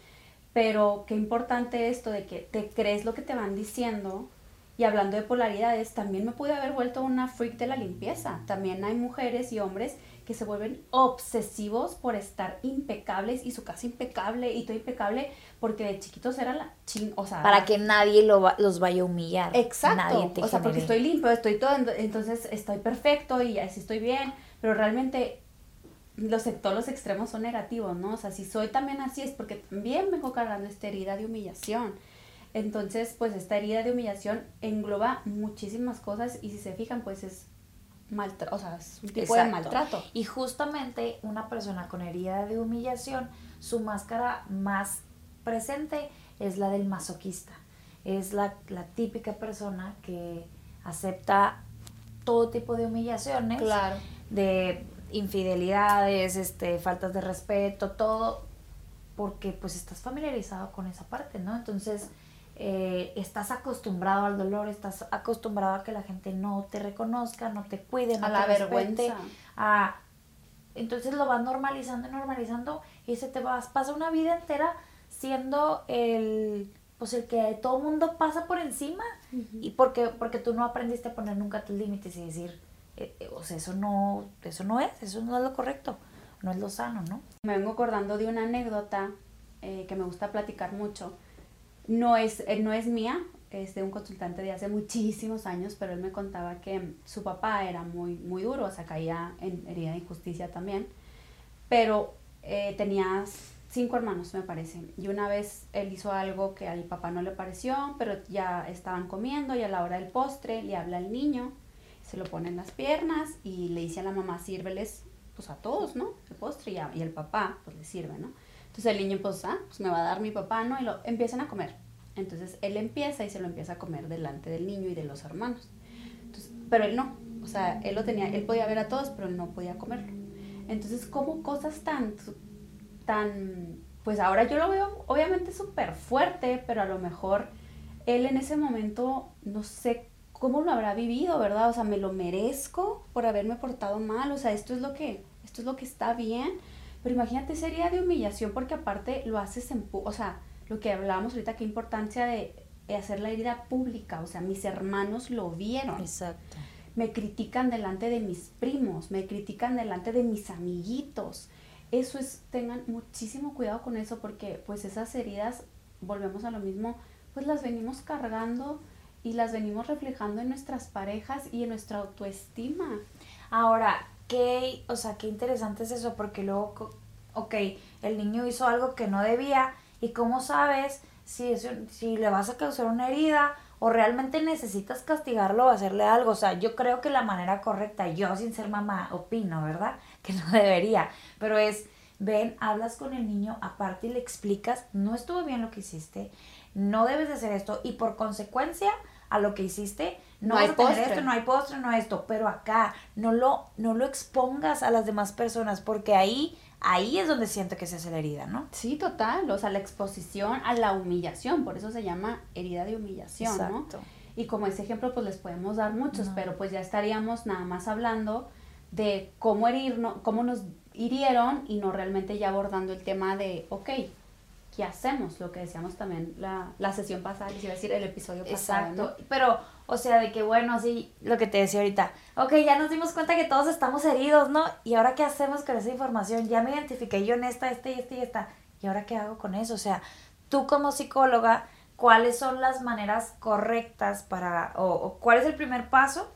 Pero qué importante esto de que te crees lo que te van diciendo. Y hablando de polaridades, también me pude haber vuelto una freak de la limpieza. También hay mujeres y hombres que se vuelven obsesivos por estar impecables y su casa impecable y todo impecable porque de chiquitos era la ching, o sea... Para que nadie lo los vaya a humillar. Exacto, o sea, porque estoy limpio, estoy todo, entonces estoy perfecto y así estoy bien, pero realmente los, todos los extremos son negativos, ¿no? O sea, si soy también así es porque también vengo cargando esta herida de humillación. Entonces, pues esta herida de humillación engloba muchísimas cosas y si se fijan, pues es maltrato, o sea, es un tipo de maltrato. Y justamente una persona con herida de humillación, su máscara más presente es la del masoquista. es la, la típica persona que acepta todo tipo de humillaciones, claro. de infidelidades, este, faltas de respeto, todo, porque pues estás familiarizado con esa parte, ¿no? Entonces, eh, estás acostumbrado al dolor, estás acostumbrado a que la gente no te reconozca, no te cuide, no a te la vergüenza. A, entonces lo vas normalizando y normalizando y se te vas, pasa una vida entera siendo el pues el que todo el mundo pasa por encima y porque porque tú no aprendiste a poner nunca tus límites y decir eh, eh, o sea eso no eso no es eso no es lo correcto no es lo sano no me vengo acordando de una anécdota eh, que me gusta platicar mucho no es no es mía es de un consultante de hace muchísimos años pero él me contaba que su papá era muy muy duro o sea caía en herida de injusticia también pero tenía cinco hermanos, me parece. Y una vez él hizo algo que al papá no le pareció, pero ya estaban comiendo y a la hora del postre le habla al niño, se lo pone en las piernas y le dice a la mamá, sírveles pues a todos, ¿no? El postre y, y el papá pues le sirve, ¿no? Entonces el niño pues, ah, pues me va a dar mi papá, ¿no? Y lo empiezan a comer. Entonces él empieza y se lo empieza a comer delante del niño y de los hermanos. Entonces, pero él no, o sea, él lo tenía, él podía ver a todos, pero él no podía comerlo. Entonces, como cosas tan tan, pues ahora yo lo veo obviamente súper fuerte, pero a lo mejor él en ese momento no sé cómo lo habrá vivido, ¿verdad? O sea, me lo merezco por haberme portado mal, o sea, esto es lo que, esto es lo que está bien, pero imagínate, sería de humillación porque aparte lo haces en, o sea, lo que hablábamos ahorita, qué importancia de hacer la herida pública, o sea, mis hermanos lo vieron. Exacto. Me critican delante de mis primos, me critican delante de mis amiguitos eso es, tengan muchísimo cuidado con eso porque pues esas heridas, volvemos a lo mismo, pues las venimos cargando y las venimos reflejando en nuestras parejas y en nuestra autoestima. Ahora, qué, o sea, qué interesante es eso porque luego, ok, el niño hizo algo que no debía y cómo sabes si, eso, si le vas a causar una herida o realmente necesitas castigarlo o hacerle algo. O sea, yo creo que la manera correcta, yo sin ser mamá opino, ¿verdad? Que no debería, pero es, ven, hablas con el niño aparte y le explicas, no estuvo bien lo que hiciste, no debes de hacer esto y por consecuencia a lo que hiciste, no, hay postre. esto, no hay postre, no esto, pero acá no lo, no lo expongas a las demás personas porque ahí ahí es donde siento que se hace la herida, ¿no? Sí, total, o sea, la exposición a la humillación, por eso se llama herida de humillación, Exacto. ¿no? Y como ese ejemplo, pues les podemos dar muchos, pero pues ya estaríamos nada más hablando de cómo herirnos, cómo nos hirieron y no realmente ya abordando el tema de, ok, ¿qué hacemos? Lo que decíamos también la, la sesión pasada, les iba a decir el episodio pasado. Exacto, pero o sea, de que bueno, así lo que te decía ahorita, ok, ya nos dimos cuenta que todos estamos heridos, ¿no? Y ahora qué hacemos con esa información? Ya me identifiqué yo en esta, esta y esta y esta. ¿Y ahora qué hago con eso? O sea, tú como psicóloga, ¿cuáles son las maneras correctas para, o, cuál es el primer paso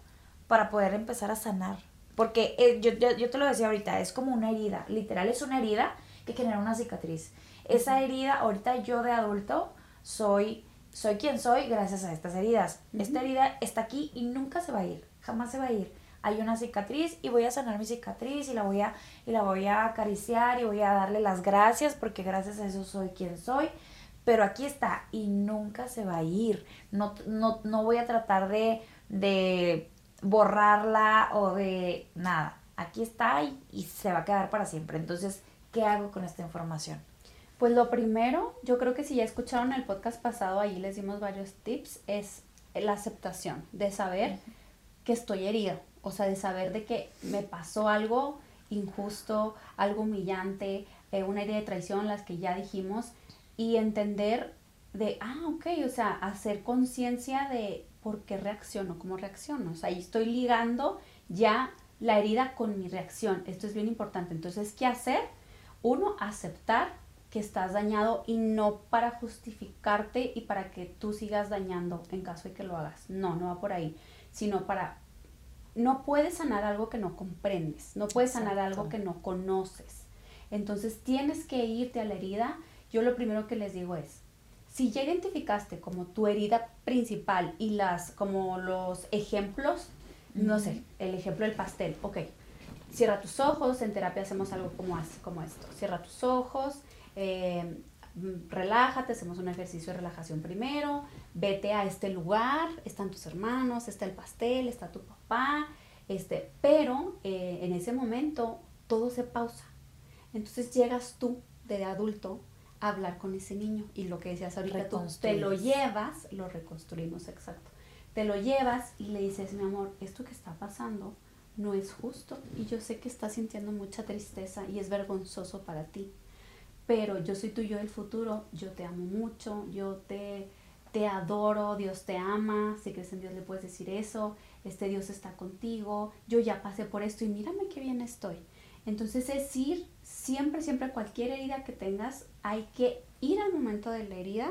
para poder empezar a sanar? Porque eh, yo, yo, yo te lo decía ahorita, es como una herida, literal es una herida que genera una cicatriz. Esa herida, ahorita yo de adulto, soy soy quien soy gracias a estas heridas. Esta herida está aquí y nunca se va a ir, jamás se va a ir. Hay una cicatriz y voy a sanar mi cicatriz y la voy a, y la voy a acariciar y voy a darle las gracias porque gracias a eso soy quien soy. Pero aquí está y nunca se va a ir. No, no, no voy a tratar de, de borrarla o de nada. Aquí está y, y se va a quedar para siempre. Entonces, ¿qué hago con esta información? Pues lo primero, yo creo que si ya escucharon el podcast pasado, ahí les dimos varios tips, es la aceptación, de saber que estoy herido, o sea, de saber de que me pasó algo injusto, algo humillante, eh, una herida de traición, las que ya dijimos, y entender de, ah, ok, o sea, hacer conciencia de por qué reacciono, cómo reacciono, o sea, ahí estoy ligando ya la herida con mi reacción, esto es bien importante, entonces, ¿qué hacer? Uno, aceptar que estás dañado y no para justificarte y para que tú sigas dañando en caso de que lo hagas. No, no va por ahí, sino para... No puedes sanar algo que no comprendes, no puedes sanar algo que no conoces. Entonces tienes que irte a la herida. Yo lo primero que les digo es, si ya identificaste como tu herida principal y las como los ejemplos, no sé, el ejemplo del pastel, ok, cierra tus ojos, en terapia hacemos algo como, como esto, cierra tus ojos, eh, relájate, hacemos un ejercicio de relajación primero, vete a este lugar, están tus hermanos, está el pastel, está tu papá, este, pero eh, en ese momento todo se pausa. Entonces llegas tú de adulto a hablar con ese niño y lo que decías ahorita tú te lo llevas, lo reconstruimos, exacto. Te lo llevas y le dices, mi amor, esto que está pasando no es justo y yo sé que estás sintiendo mucha tristeza y es vergonzoso para ti, pero yo soy tuyo del futuro, yo te amo mucho, yo te, te adoro, Dios te ama, si crees en Dios le puedes decir eso, este Dios está contigo, yo ya pasé por esto y mírame qué bien estoy. Entonces es ir siempre, siempre cualquier herida que tengas, hay que ir al momento de la herida,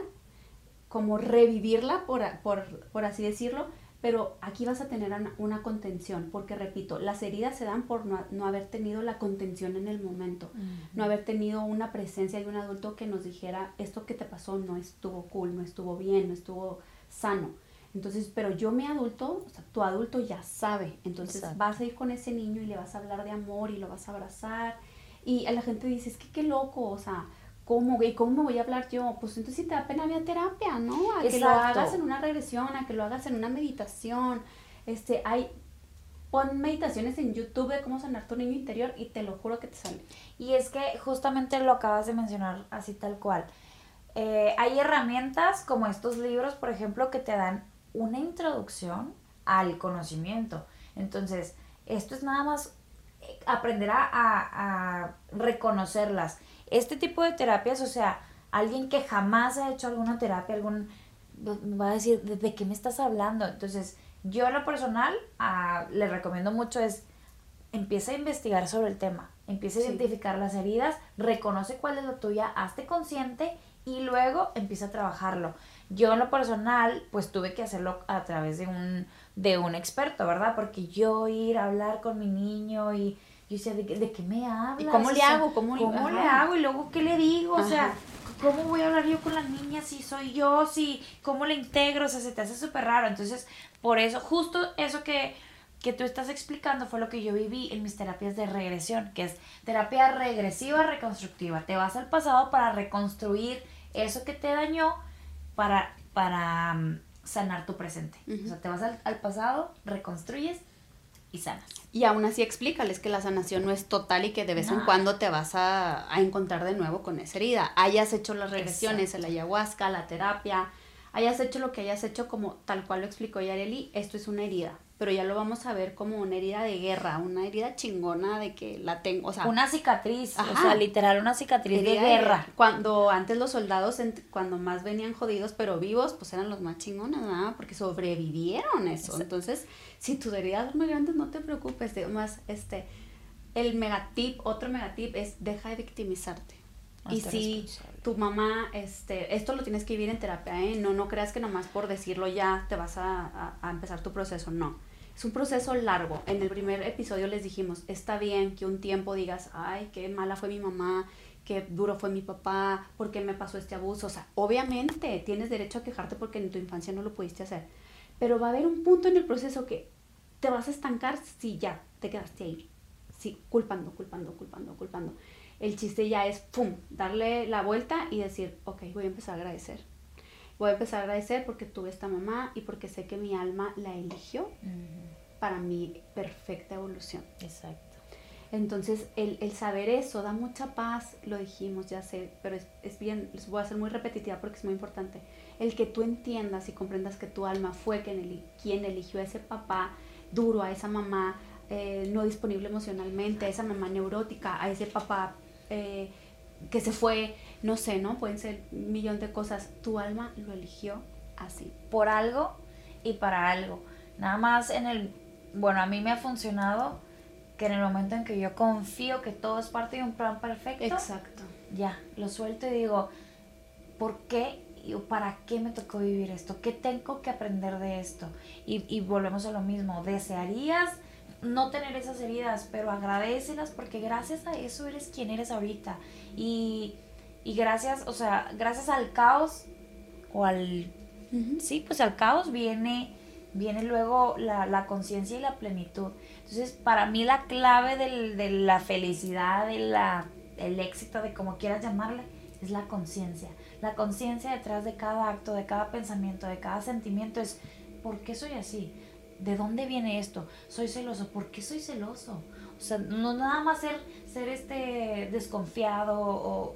como revivirla, por, por, por así decirlo, pero aquí vas a tener una, contención, porque repito, las heridas se dan por no, haber tenido la contención en el momento, no haber tenido una presencia de un adulto que nos dijera, esto que te pasó no estuvo cool, no estuvo bien, no estuvo sano. Entonces, pero yo mi adulto, o sea, tu adulto ya sabe, entonces vas a ir con ese niño y le vas a hablar de amor y lo vas a abrazar. Y a la gente dice, es que qué loco, o sea, ¿Cómo, güey? ¿Cómo me voy a hablar yo? Pues entonces si te da pena, vía terapia, ¿no? A que lo hagas en una regresión, a que lo hagas en una meditación. Este, hay, pon meditaciones en YouTube de cómo sanar tu niño interior y te lo juro que te sale. Y es que justamente lo acabas de mencionar así tal cual. Eh, hay herramientas como estos libros, por ejemplo, que te dan una introducción al conocimiento. Entonces, esto es nada más eh, aprender a, a reconocerlas este tipo de terapias, o sea, alguien que jamás ha hecho alguna terapia, algún va a decir, ¿de qué me estás hablando? Entonces, yo en lo personal ah, le recomiendo mucho es empieza a investigar sobre el tema, empieza a identificar las heridas, reconoce cuál es la tuya, hazte consciente y luego empieza a trabajarlo. Yo en lo personal, pues tuve que hacerlo a través de un, de un experto, ¿verdad? Porque yo ir a hablar con mi niño y yo decía, ¿de, de qué me hablas? ¿Y cómo le hago? ¿Cómo, ¿cómo le hago? Y luego, ¿qué le digo? O sea, ¿cómo voy a hablar yo con las niñas si soy yo? Si, ¿Cómo le integro? O sea, se te hace súper raro. Entonces, por eso, justo eso que, que tú estás explicando fue lo que yo viví en mis terapias de regresión, que es terapia regresiva reconstructiva. Te vas al pasado para reconstruir eso que te dañó para, para mm, sanar tu presente. O sea, te vas al, al pasado, reconstruyes y sanas. Y aún así explícales que la sanación no es total y que de vez en cuando te vas a, encontrar de nuevo con esa herida. Hayas hecho las regresiones, el ayahuasca, la terapia, hayas hecho lo que hayas hecho como tal cual lo explicó Yareli, esto es una herida pero ya lo vamos a ver como una herida de guerra, una herida chingona de que la tengo, o sea, una cicatriz, o sea, literal una cicatriz de guerra. Cuando antes los soldados, cuando más venían jodidos pero vivos, pues eran los más chingones, ¿verdad? Porque sobrevivieron eso. Entonces, si tu herida es muy grande, no te preocupes, más, este, el megatip, otro megatip es deja de victimizarte. y si tu mamá, este, esto lo tienes que vivir en terapia, ¿eh? No, no creas que nomás por decirlo ya te vas a, a empezar tu proceso, no es un proceso largo. En el primer episodio les dijimos, está bien que un tiempo digas, ay, qué mala fue mi mamá, qué duro fue mi papá, por qué me pasó este abuso. O sea, obviamente tienes derecho a quejarte porque en tu infancia no lo pudiste hacer. Pero va a haber un punto en el proceso que te vas a estancar si ya te quedaste ahí. Sí, culpando, culpando, culpando, culpando. El chiste ya es, ¡pum!, darle la vuelta y decir, ok, voy a empezar a agradecer voy a empezar a agradecer porque tuve esta mamá y porque sé que mi alma la eligió para mi perfecta evolución. Exacto. Entonces, el, el, saber eso da mucha paz, lo dijimos, ya sé, pero es, es, bien, les voy a hacer muy repetitiva porque es muy importante. El que tú entiendas y comprendas que tu alma fue quien, quien eligió a ese papá duro, a esa mamá eh, no disponible emocionalmente, a esa mamá neurótica, a ese papá eh, que se fue, no sé, ¿no? Pueden ser un millón de cosas. Tu alma lo eligió así. Por algo y para algo. Nada más en el, bueno, a mí me ha funcionado que en el momento en que yo confío que todo es parte de un plan perfecto. Exacto. Ya, lo suelto y digo, ¿por qué y para qué me tocó vivir esto? ¿Qué tengo que aprender de esto? Y, y volvemos a lo mismo, ¿desearías no tener esas heridas, pero agradecelas porque gracias a eso eres quien eres ahorita. Y, gracias, o sea, gracias al caos o al... Sí, pues al caos viene, viene luego la, conciencia y la plenitud. Entonces, para mí la clave del, de la felicidad, de la, el éxito, de como quieras llamarle, es la conciencia. La conciencia detrás de cada acto, de cada pensamiento, de cada sentimiento es, ¿por qué soy así? ¿De dónde viene esto? Soy celoso. ¿Por qué soy celoso? O sea, no nada más ser, ser este desconfiado o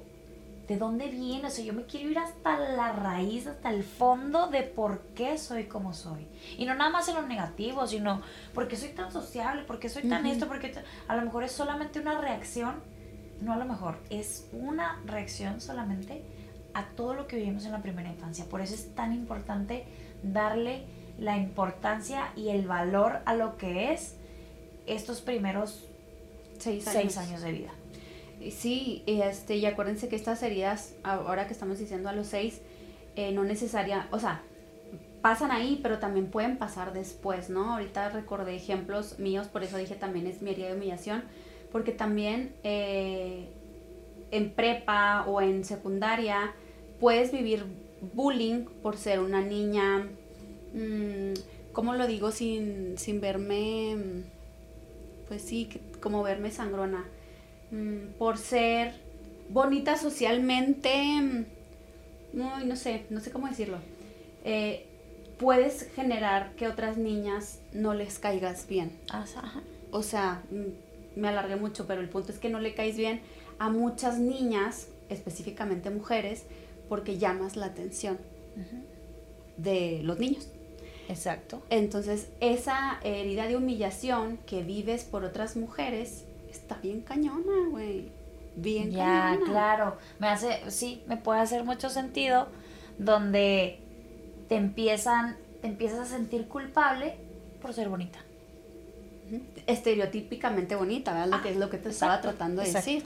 de dónde viene. O sea, yo me quiero ir hasta la raíz, hasta el fondo de por qué soy como soy. Y no nada más en lo negativo, sino por qué soy tan sociable, por qué soy tan esto, porque a lo mejor es solamente una reacción. No a lo mejor, es una reacción solamente a todo lo que vivimos en la primera infancia. Por eso es tan importante darle la importancia y el valor a lo que es estos primeros seis años, de vida. Sí, este, y acuérdense que estas heridas, ahora que estamos diciendo a los seis, eh, no necesaria, o sea, pasan ahí, pero también pueden pasar después, ¿no? Ahorita recordé ejemplos míos, por eso dije también es mi herida de humillación, porque también eh, en prepa o en secundaria puedes vivir bullying por ser una niña, mmm, ¿cómo lo digo sin, sin verme, pues sí, como verme sangrona? Mm, por ser bonita socialmente, muy, mm, no sé, no sé cómo decirlo. Eh, puedes generar que otras niñas no les caigas bien. O sea, mm, me alargué mucho, pero el punto es que no le caes bien a muchas niñas, específicamente mujeres, porque llamas la atención de los niños. Exacto. Entonces, esa herida de humillación que vives por otras mujeres está bien cañona, güey. Bien ya, claro. Me hace, sí, me puede hacer mucho sentido donde te empiezan, te empiezas a sentir culpable por ser bonita. Estereotípicamente bonita, ¿verdad? lo que es lo que te estaba tratando de decir.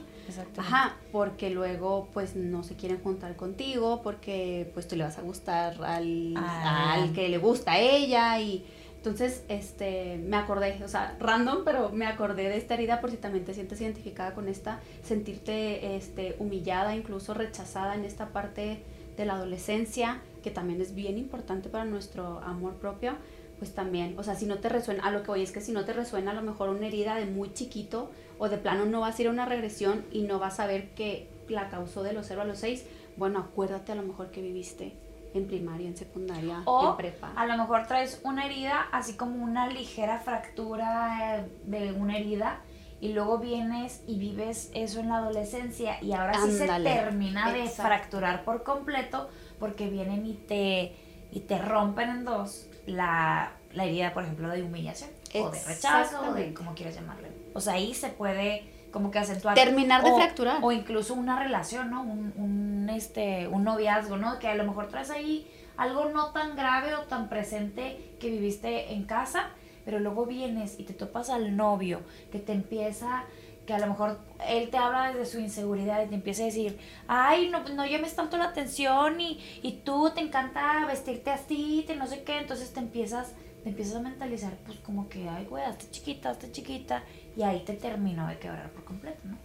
Ajá, porque luego pues no se quieren juntar contigo porque pues tú le vas a gustar al, ah. al que le gusta a ella y entonces, este, me acordé, o sea, random, pero me acordé de esta herida por si también te sientes identificada con esta, sentirte este, humillada, incluso rechazada en esta parte de la adolescencia, que también es bien importante para nuestro amor propio, pues también, o sea, si no te resuena, a lo que voy es que si no te resuena a lo mejor una herida de muy chiquito o de plano no vas a ir a una regresión y no vas a ver que la causó de los 0 a los 6, bueno, acuérdate a lo mejor que viviste en primaria, en secundaria, o en prepa. A lo mejor traes una herida, así como una ligera fractura eh, de una herida, y luego vienes y vives eso en la adolescencia, y ahora sí se termina de fracturar por completo, porque vienen y te, y te rompen en dos la, la herida, por ejemplo, de humillación, o de rechazo, o de como quieras llamarle. O sea, ahí se puede como que acentuar. Terminar de fracturar. O incluso una relación, ¿no? Un, un, este, un noviazgo, ¿no? Que a lo mejor traes ahí algo no tan grave o tan presente que viviste en casa, pero luego vienes y te topas al novio que te empieza que a lo mejor él te habla desde su inseguridad y te empieza a decir, ay, no, no llames tanto la atención y, y tú te encanta vestirte así, te no sé qué, entonces te empiezas, te empiezas a mentalizar, pues como que, ay, güey, hazte chiquita, hazte chiquita, y ahí te terminó de quebrar por completo, ¿no?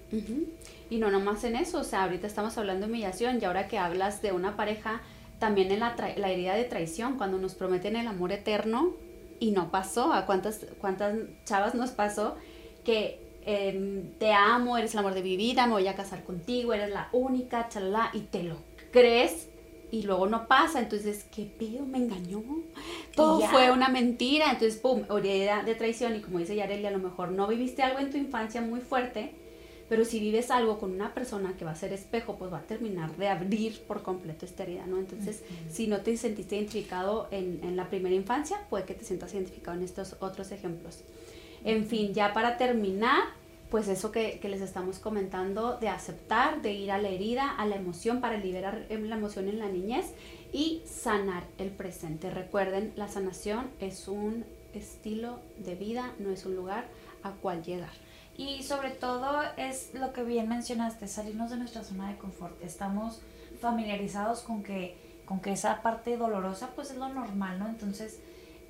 Y no nomás en eso, o sea, ahorita estamos hablando de humillación y ahora que hablas de una pareja, también en la, la herida de traición, cuando nos prometen el amor eterno y no pasó, a cuántas, cuántas chavas nos pasó que em, te amo, eres el amor de mi vida, me voy a casar contigo, eres la única, chalala, y te lo crees y luego no pasa, entonces, ¿qué pedo? ¿Me engañó? Todo fue una mentira, entonces, pum, herida de traición y como dice Yareli, a lo mejor no viviste algo en tu infancia muy fuerte, pero si vives algo con una persona que va a ser espejo, pues va a terminar de abrir por completo esta herida, ¿no? Entonces, si no te sentiste identificado en, en la primera infancia, puede que te sientas identificado en estos otros ejemplos. En fin, ya para terminar, pues eso que, les estamos comentando de aceptar, de ir a la herida, a la emoción para liberar la emoción en la niñez y sanar el presente. Recuerden, la sanación es un estilo de vida, no es un lugar a cual llegar. Y sobre todo es lo que bien mencionaste, salirnos de nuestra zona de confort. Estamos familiarizados con que, con que esa parte dolorosa pues es lo normal, ¿no? Entonces,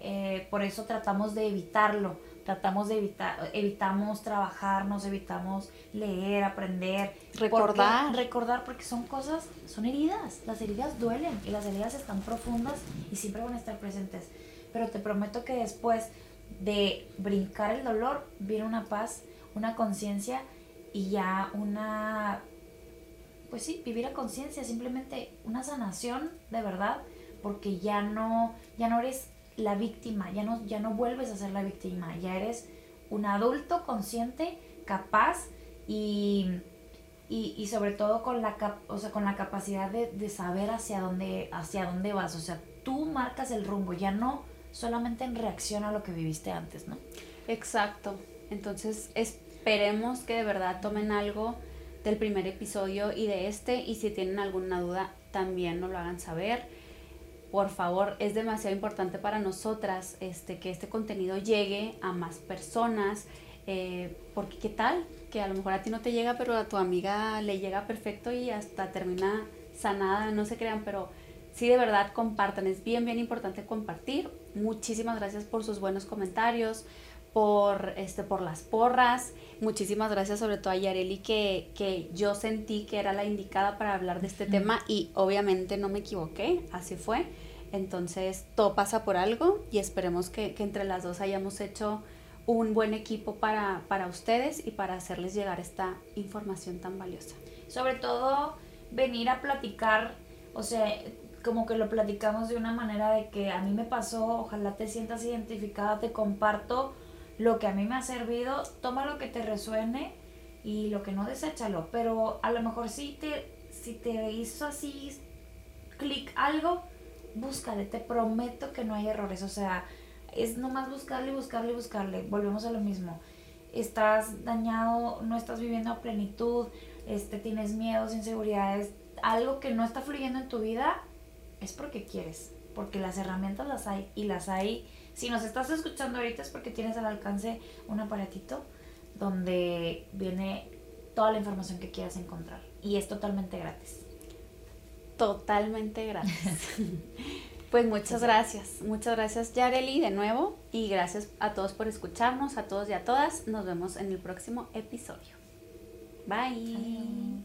eh, por eso tratamos de evitarlo tratamos de evitar, evitamos trabajarnos, evitamos leer, aprender, recordar. recordar porque son cosas, son heridas, las heridas duelen y las heridas están profundas y siempre van a estar presentes. Pero te prometo que después de brincar el dolor viene una paz, una conciencia y ya una pues sí, vivir a conciencia, simplemente una sanación de verdad, porque ya no, ya no eres la víctima, ya no, ya no vuelves a ser la víctima, ya eres un adulto consciente, capaz y, y, sobre todo con la, o sea, con la capacidad de, de, saber hacia dónde, hacia dónde vas. O sea, tú marcas el rumbo, ya no solamente en reacción a lo que viviste antes, ¿no? Exacto. Entonces, esperemos que de verdad tomen algo del primer episodio y de este y si tienen alguna duda también nos lo hagan saber. Por favor, es demasiado importante para nosotras este, que este contenido llegue a más personas, eh, porque qué tal que a lo mejor a ti no te llega, pero a tu amiga le llega perfecto y hasta termina sanada, no se crean, pero sí de verdad compartan, es bien, bien importante compartir. Muchísimas gracias por sus buenos comentarios, por, este, por las porras. Muchísimas gracias sobre todo a Yareli que, que yo sentí que era la indicada para hablar de este tema y obviamente no me equivoqué, así fue. Entonces todo pasa por algo y esperemos que, que entre las dos hayamos hecho un buen equipo para, para ustedes y para hacerles llegar esta información tan valiosa. Sobre todo venir a platicar, o sea, como que lo platicamos de una manera de que a mí me pasó, ojalá te sientas identificada, te comparto lo que a mí me ha servido, toma lo que te resuene y lo que no deséchalo, pero a lo mejor si te, si te hizo así clic algo, búscale, te prometo que no hay errores, o sea, es nomás buscarle, buscarle, buscarle. Volvemos a lo mismo. Estás dañado, no estás viviendo a plenitud, este, tienes miedos, inseguridades, algo que no está fluyendo en tu vida, es porque quieres, porque las herramientas las hay y las hay. Si nos estás escuchando ahorita es porque tienes al alcance un aparatito donde viene toda la información que quieras encontrar y es totalmente gratis. Totalmente gratis. Pues muchas gracias, muchas gracias Yareli de nuevo y gracias a todos por escucharnos, a todos y a todas. Nos vemos en el próximo episodio. Bye.